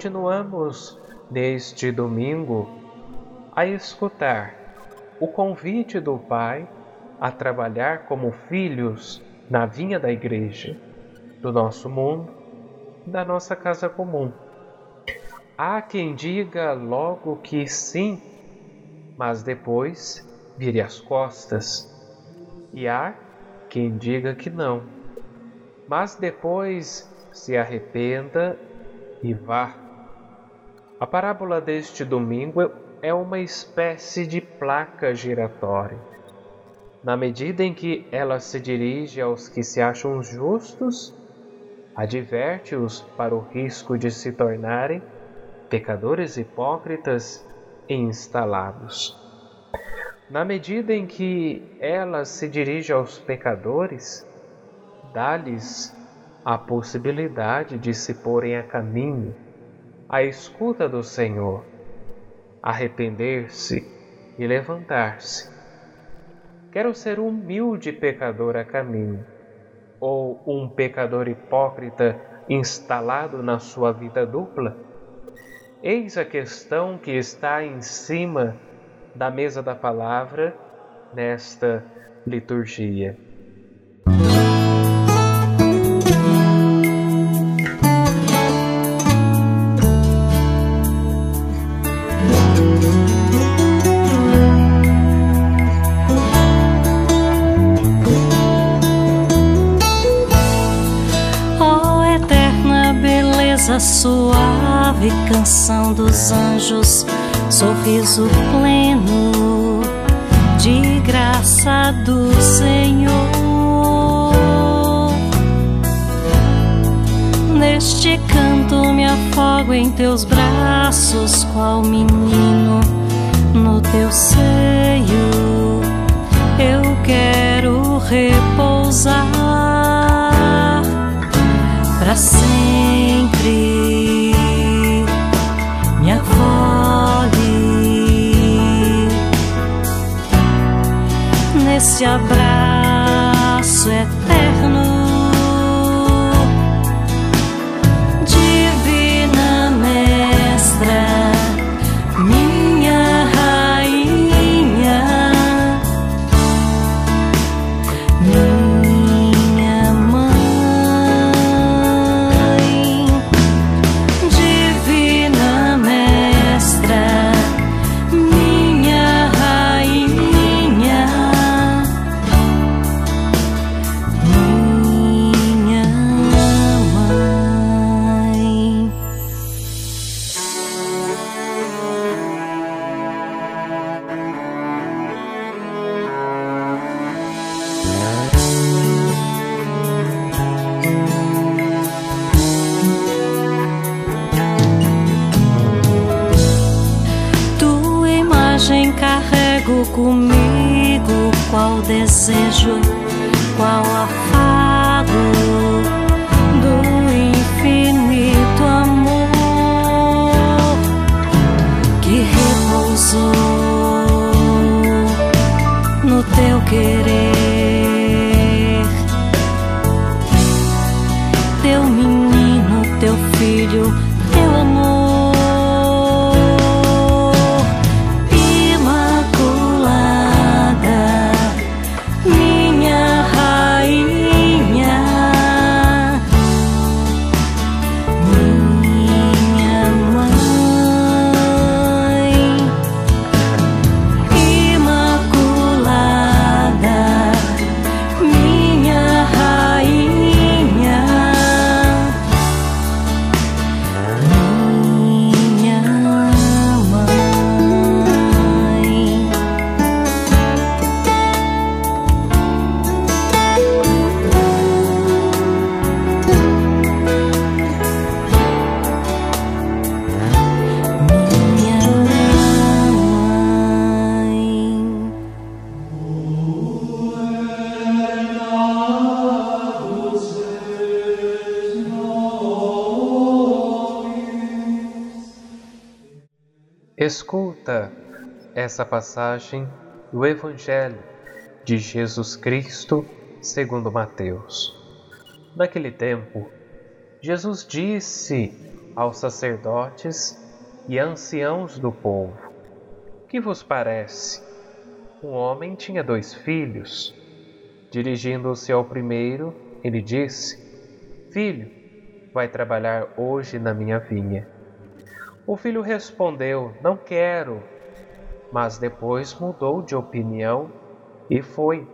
Continuamos neste domingo a escutar o convite do Pai a trabalhar como filhos na vinha da igreja, do nosso mundo, da nossa casa comum. Há quem diga logo que sim, mas depois vire as costas, e há quem diga que não, mas depois se arrependa e vá. A parábola deste domingo é uma espécie de placa giratória. Na medida em que ela se dirige aos que se acham justos, adverte-os para o risco de se tornarem pecadores hipócritas e instalados. Na medida em que ela se dirige aos pecadores, dá-lhes a possibilidade de se porem a caminho, à escuta do Senhor, arrepender-se e levantar-se. Quero ser um humilde pecador a caminho, ou um pecador hipócrita instalado na sua vida dupla? Eis a questão que está em cima da mesa da palavra nesta liturgia. Sorriso pleno de graça do Senhor. Neste canto me afogo em teus braços, qual menino no teu seio. Eu quero repousar para sempre. Esse abraço eterno. Essa passagem do Evangelho de Jesus Cristo segundo Mateus. Naquele tempo, Jesus disse aos sacerdotes e anciãos do povo: Que vos parece? Um homem tinha dois filhos. Dirigindo-se ao primeiro, ele disse: Filho, vai trabalhar hoje na minha vinha. O filho respondeu: Não quero. Mas depois mudou de opinião e foi.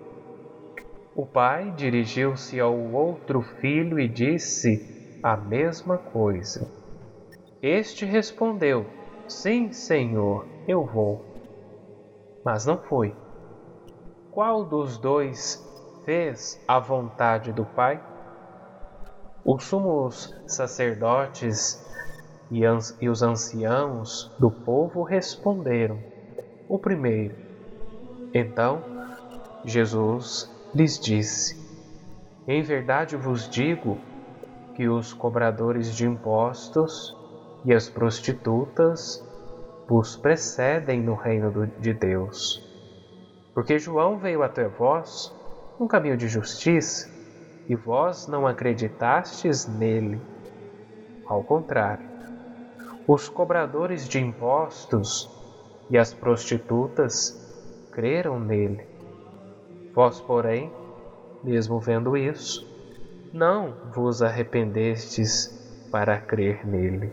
O pai dirigiu-se ao outro filho e disse a mesma coisa. Este respondeu: Sim, senhor, eu vou. Mas não foi. Qual dos dois fez a vontade do pai? Os sumos sacerdotes e, e os anciãos do povo responderam: O primeiro. Então Jesus lhes disse: Em verdade vos digo que os cobradores de impostos e as prostitutas vos precedem no reino de Deus. Porque João veio até vós num caminho de justiça e vós não acreditastes nele. Ao contrário, os cobradores de impostos e as prostitutas creram nele. Vós, porém, mesmo vendo isso, não vos arrependestes para crer nele.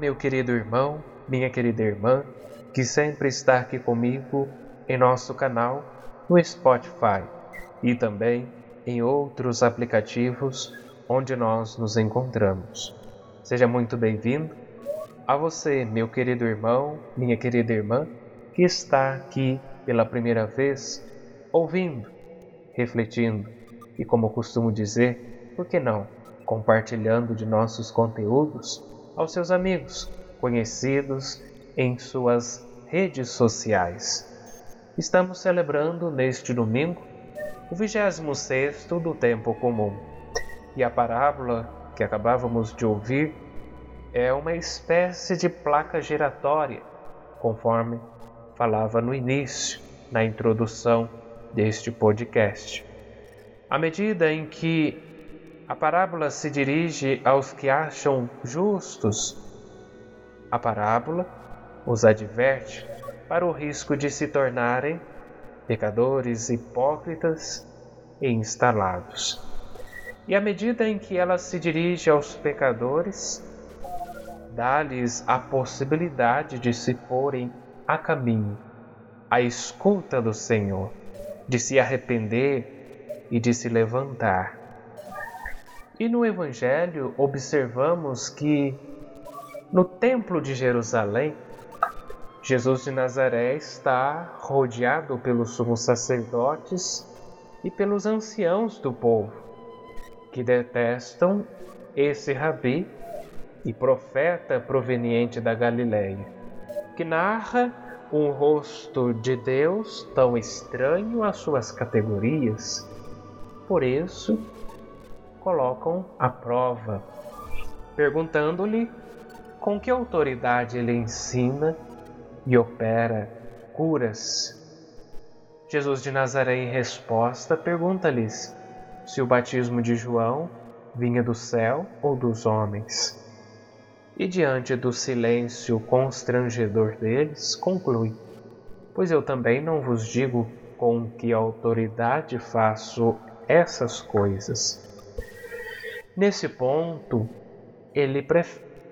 Meu querido irmão, minha querida irmã, que sempre está aqui comigo em nosso canal no Spotify e também em outros aplicativos onde nós nos encontramos. Seja muito bem-vindo a você, meu querido irmão, minha querida irmã, que está aqui pela primeira vez, ouvindo, refletindo e, como costumo dizer, por que não, compartilhando de nossos conteúdos aos seus amigos, conhecidos em suas redes sociais. Estamos celebrando neste domingo o 26 do tempo comum. E a parábola que acabávamos de ouvir é uma espécie de placa giratória, conforme falava no início, na introdução deste podcast. À medida em que a parábola se dirige aos que acham justos. A parábola os adverte para o risco de se tornarem pecadores hipócritas e instalados. E à medida em que ela se dirige aos pecadores, dá-lhes a possibilidade de se porem a caminho, à escuta do Senhor, de se arrepender e de se levantar. E no Evangelho observamos que no Templo de Jerusalém, Jesus de Nazaré está rodeado pelos sumos sacerdotes e pelos anciãos do povo, que detestam esse rabi e profeta proveniente da Galiléia, que narra um rosto de Deus tão estranho às suas categorias. Por isso, colocam à prova, perguntando-lhe com que autoridade ele ensina e opera curas Jesus de Nazaré, em resposta, pergunta-lhes se o batismo de João vinha do céu ou dos homens. E diante do silêncio constrangedor deles, conclui: Pois eu também não vos digo com que autoridade faço essas coisas. Nesse ponto, ele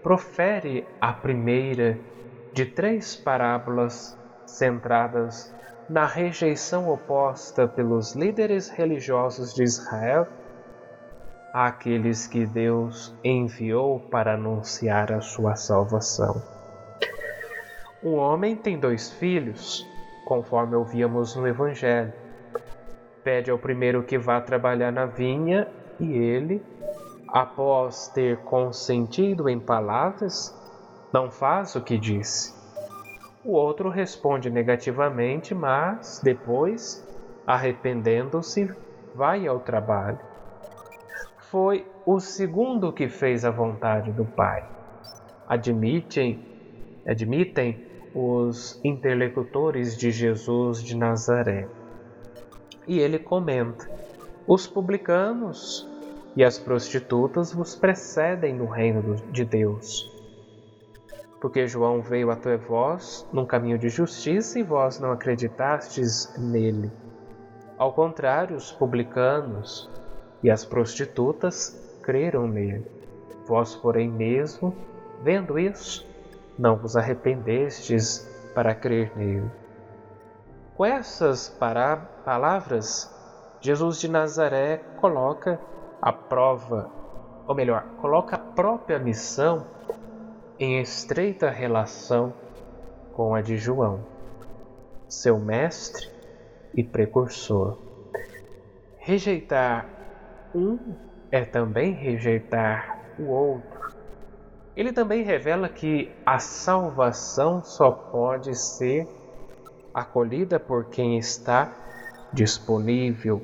profere a primeira de três parábolas centradas na rejeição oposta pelos líderes religiosos de Israel àqueles que Deus enviou para anunciar a sua salvação. Um homem tem dois filhos, conforme ouvíamos no Evangelho. Pede ao primeiro que vá trabalhar na vinha e ele, após ter consentido em palavras, não faz o que disse. O outro responde negativamente, mas depois, arrependendo-se, vai ao trabalho. Foi o segundo que fez a vontade do Pai. Admitem, admitem os interlocutores de Jesus de Nazaré. E ele comenta: Os publicanos e as prostitutas vos precedem no reino de Deus porque João veio até vós num caminho de justiça e vós não acreditastes nele. Ao contrário, os publicanos e as prostitutas creram nele. Vós, porém, mesmo, vendo isso, não vos arrependestes para crer nele. Com essas palavras, Jesus de Nazaré coloca a prova, ou melhor, coloca a própria missão em estreita relação com a de João, seu mestre e precursor. Rejeitar um é também rejeitar o outro. Ele também revela que a salvação só pode ser acolhida por quem está disponível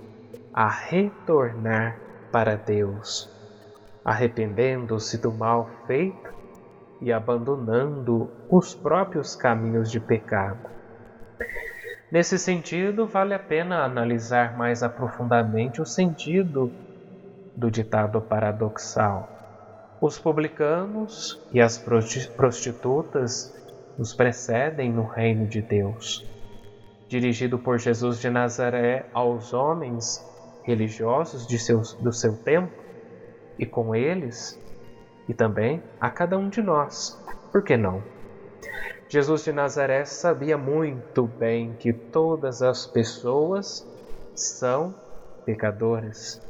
a retornar para Deus, arrependendo-se do mal feito e abandonando os próprios caminhos de pecado. Nesse sentido, vale a pena analisar mais aprofundadamente o sentido do ditado paradoxal. Os publicanos e as prostitutas nos precedem no reino de Deus. Dirigido por Jesus de Nazaré aos homens religiosos de seus, do seu tempo, e com eles e também a cada um de nós. Por que não? Jesus de Nazaré sabia muito bem que todas as pessoas são pecadoras.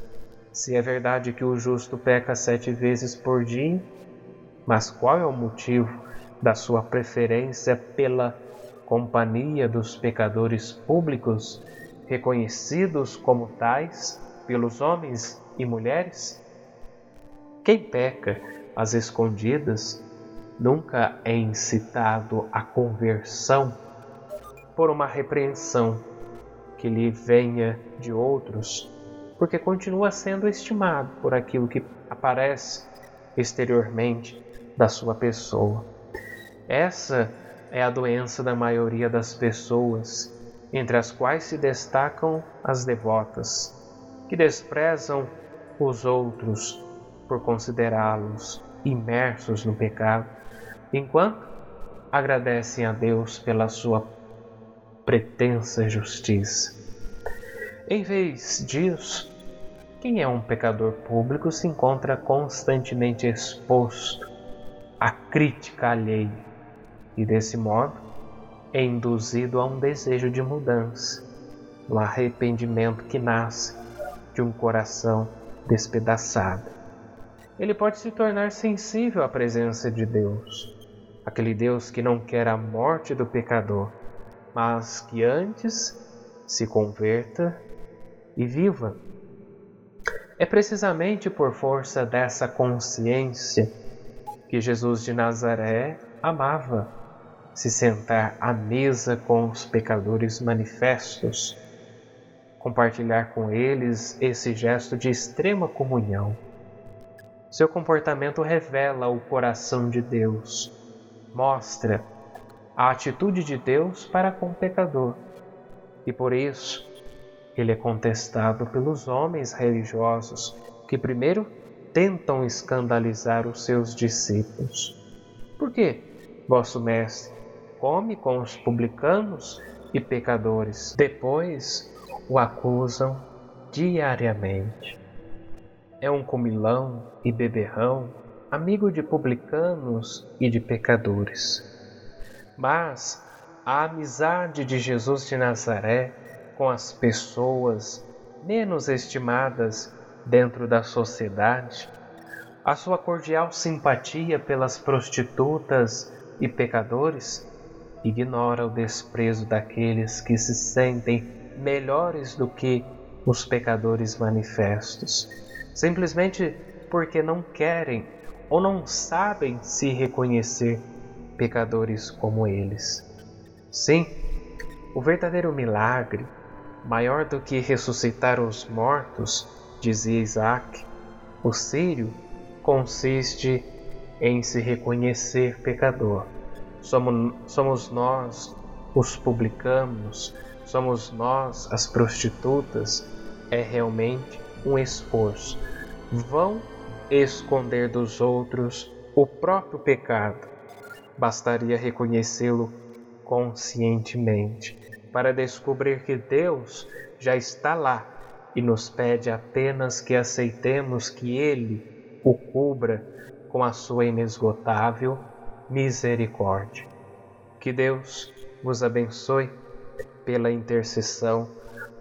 Se é verdade que o justo peca sete vezes por dia, mas qual é o motivo da sua preferência pela companhia dos pecadores públicos, reconhecidos como tais pelos homens e mulheres? Quem peca às escondidas, nunca é incitado à conversão por uma repreensão que lhe venha de outros, porque continua sendo estimado por aquilo que aparece exteriormente da sua pessoa. Essa é a doença da maioria das pessoas, entre as quais se destacam as devotas, que desprezam os outros por considerá-los imersos no pecado, enquanto agradecem a Deus pela sua pretensa justiça. Em vez disso, quem é um pecador público se encontra constantemente exposto à crítica alheia e, desse modo, é induzido a um desejo de mudança, no arrependimento que nasce de um coração despedaçado ele pode se tornar sensível à presença de Deus, aquele Deus que não quer a morte do pecador, mas que antes se converta e viva. É precisamente por força dessa consciência que Jesus de Nazaré amava se sentar à mesa com os pecadores manifestos, compartilhar com eles esse gesto de extrema comunhão. Seu comportamento revela o coração de Deus, mostra a atitude de Deus para com o pecador. e por isso ele é contestado pelos homens religiosos que primeiro tentam escandalizar os seus discípulos. Por quê? Vosso mestre come com os publicanos e pecadores. Depois o acusam diariamente. É um comilão e beberrão, amigo de publicanos e de pecadores. Mas a amizade de Jesus de Nazaré com as pessoas menos estimadas dentro da sociedade, a sua cordial simpatia pelas prostitutas e pecadores, ignora o desprezo daqueles que se sentem melhores do que os pecadores manifestos, simplesmente porque não querem ou não sabem se reconhecer pecadores como eles. Sim, o verdadeiro milagre, maior do que ressuscitar os mortos, dizia Isaac, o sírio consiste em se reconhecer pecador. Somos, somos nós, os publicanos, somos nós, as prostitutas, é realmente um esforço. Vão esconder dos outros o próprio pecado. Bastaria reconhecê-lo conscientemente para descobrir que Deus já está lá e nos pede apenas que aceitemos que Ele o cubra com a sua inesgotável misericórdia. Que Deus vos abençoe pela intercessão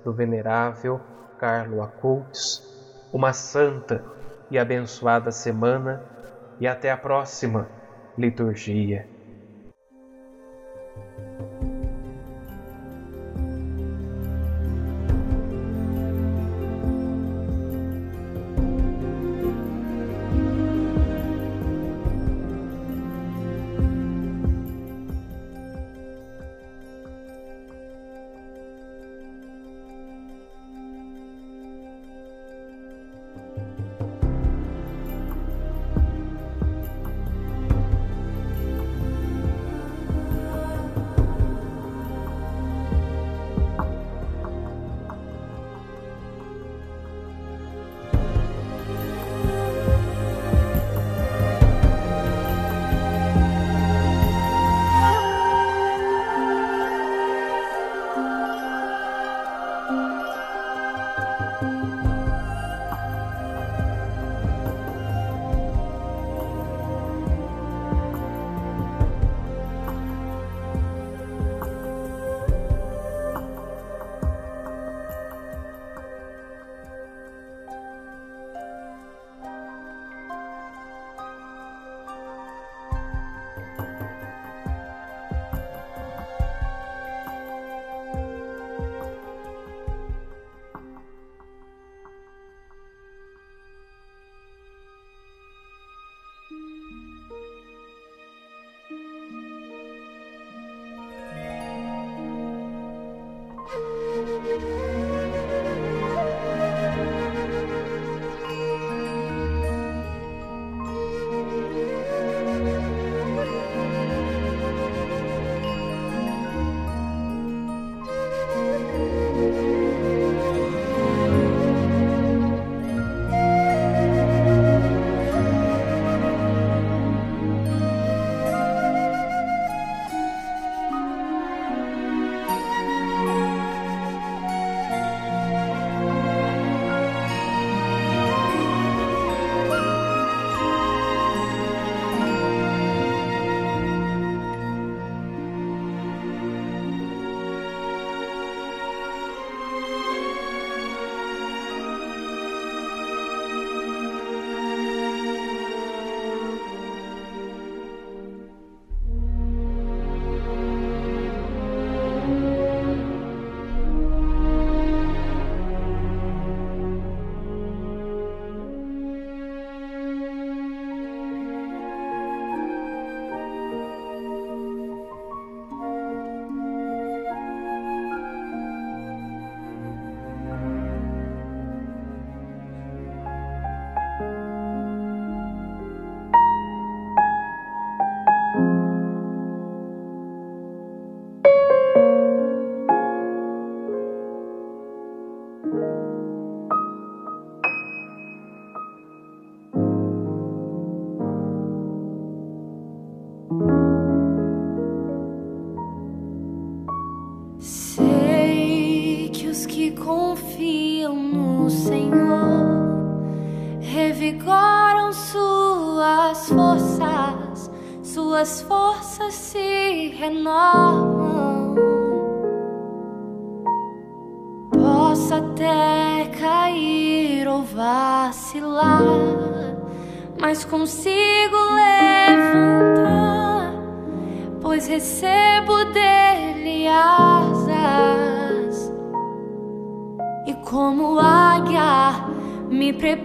do venerável Carlo Acultes, uma santa e abençoada semana e até a próxima liturgia.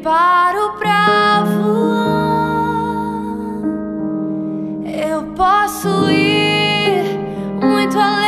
preparo pra voar. Eu posso ir muito além.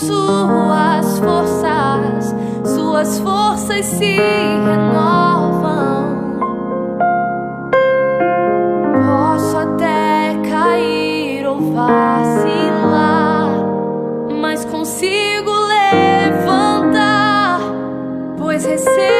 suas forças, suas forças se renovam. Posso até cair ou vacilar, mas consigo levantar, pois recebo.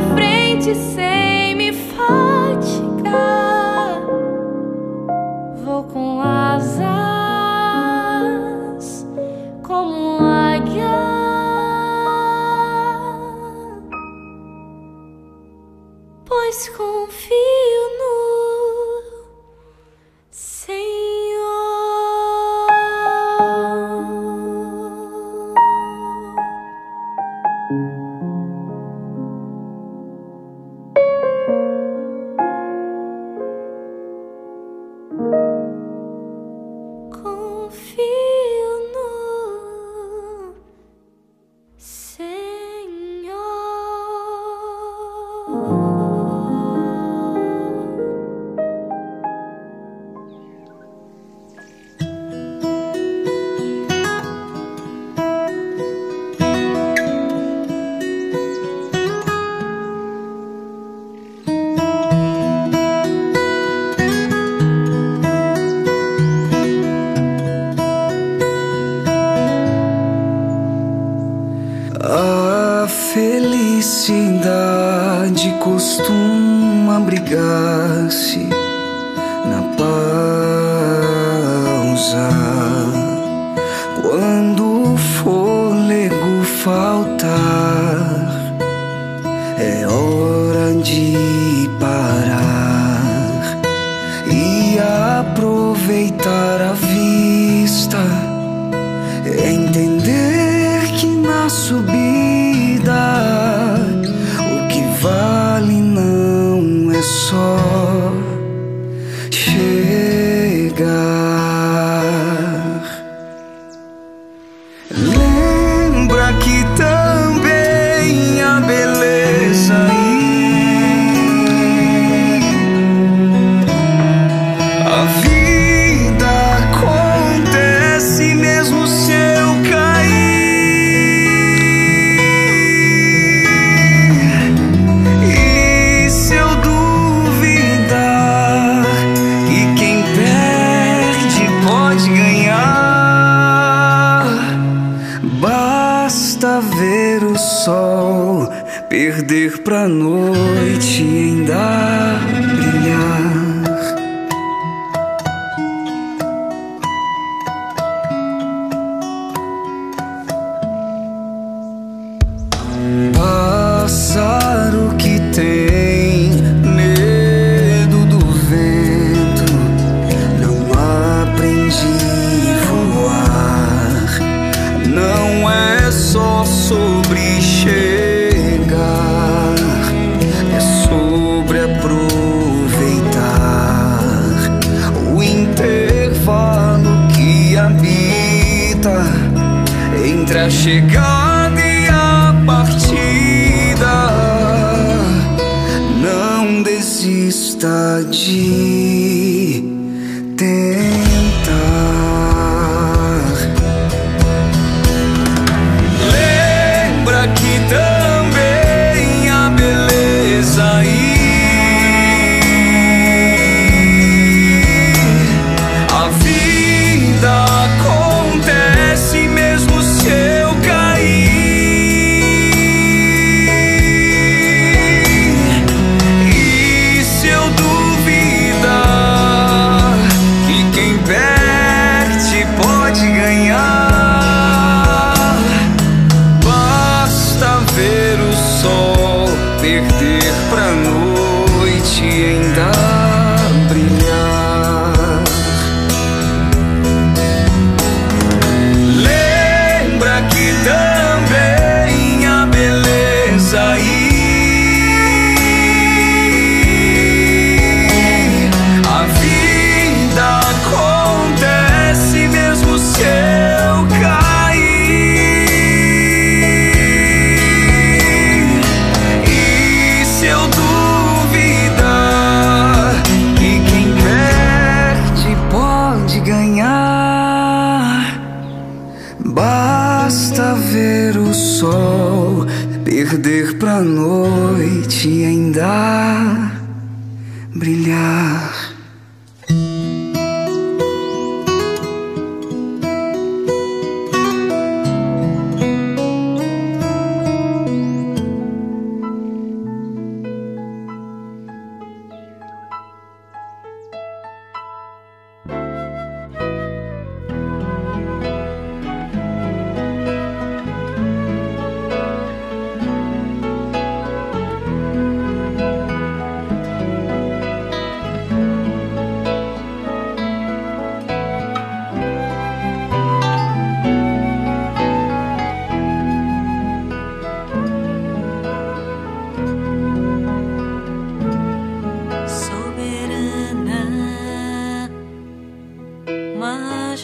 frente sem me fatigar. God.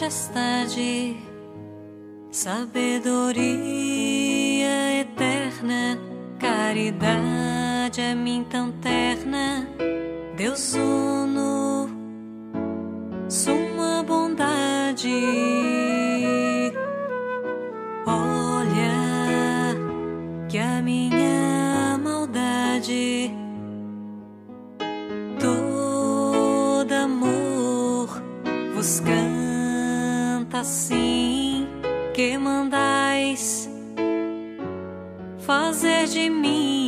majestade, sabedoria eterna, caridade é a mim tão terna, Deus uno, suma bondade. assim que mandais fazer de mim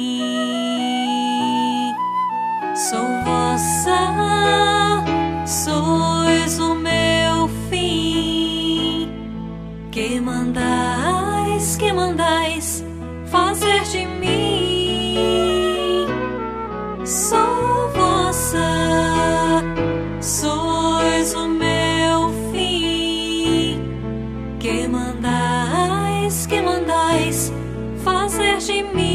fazer de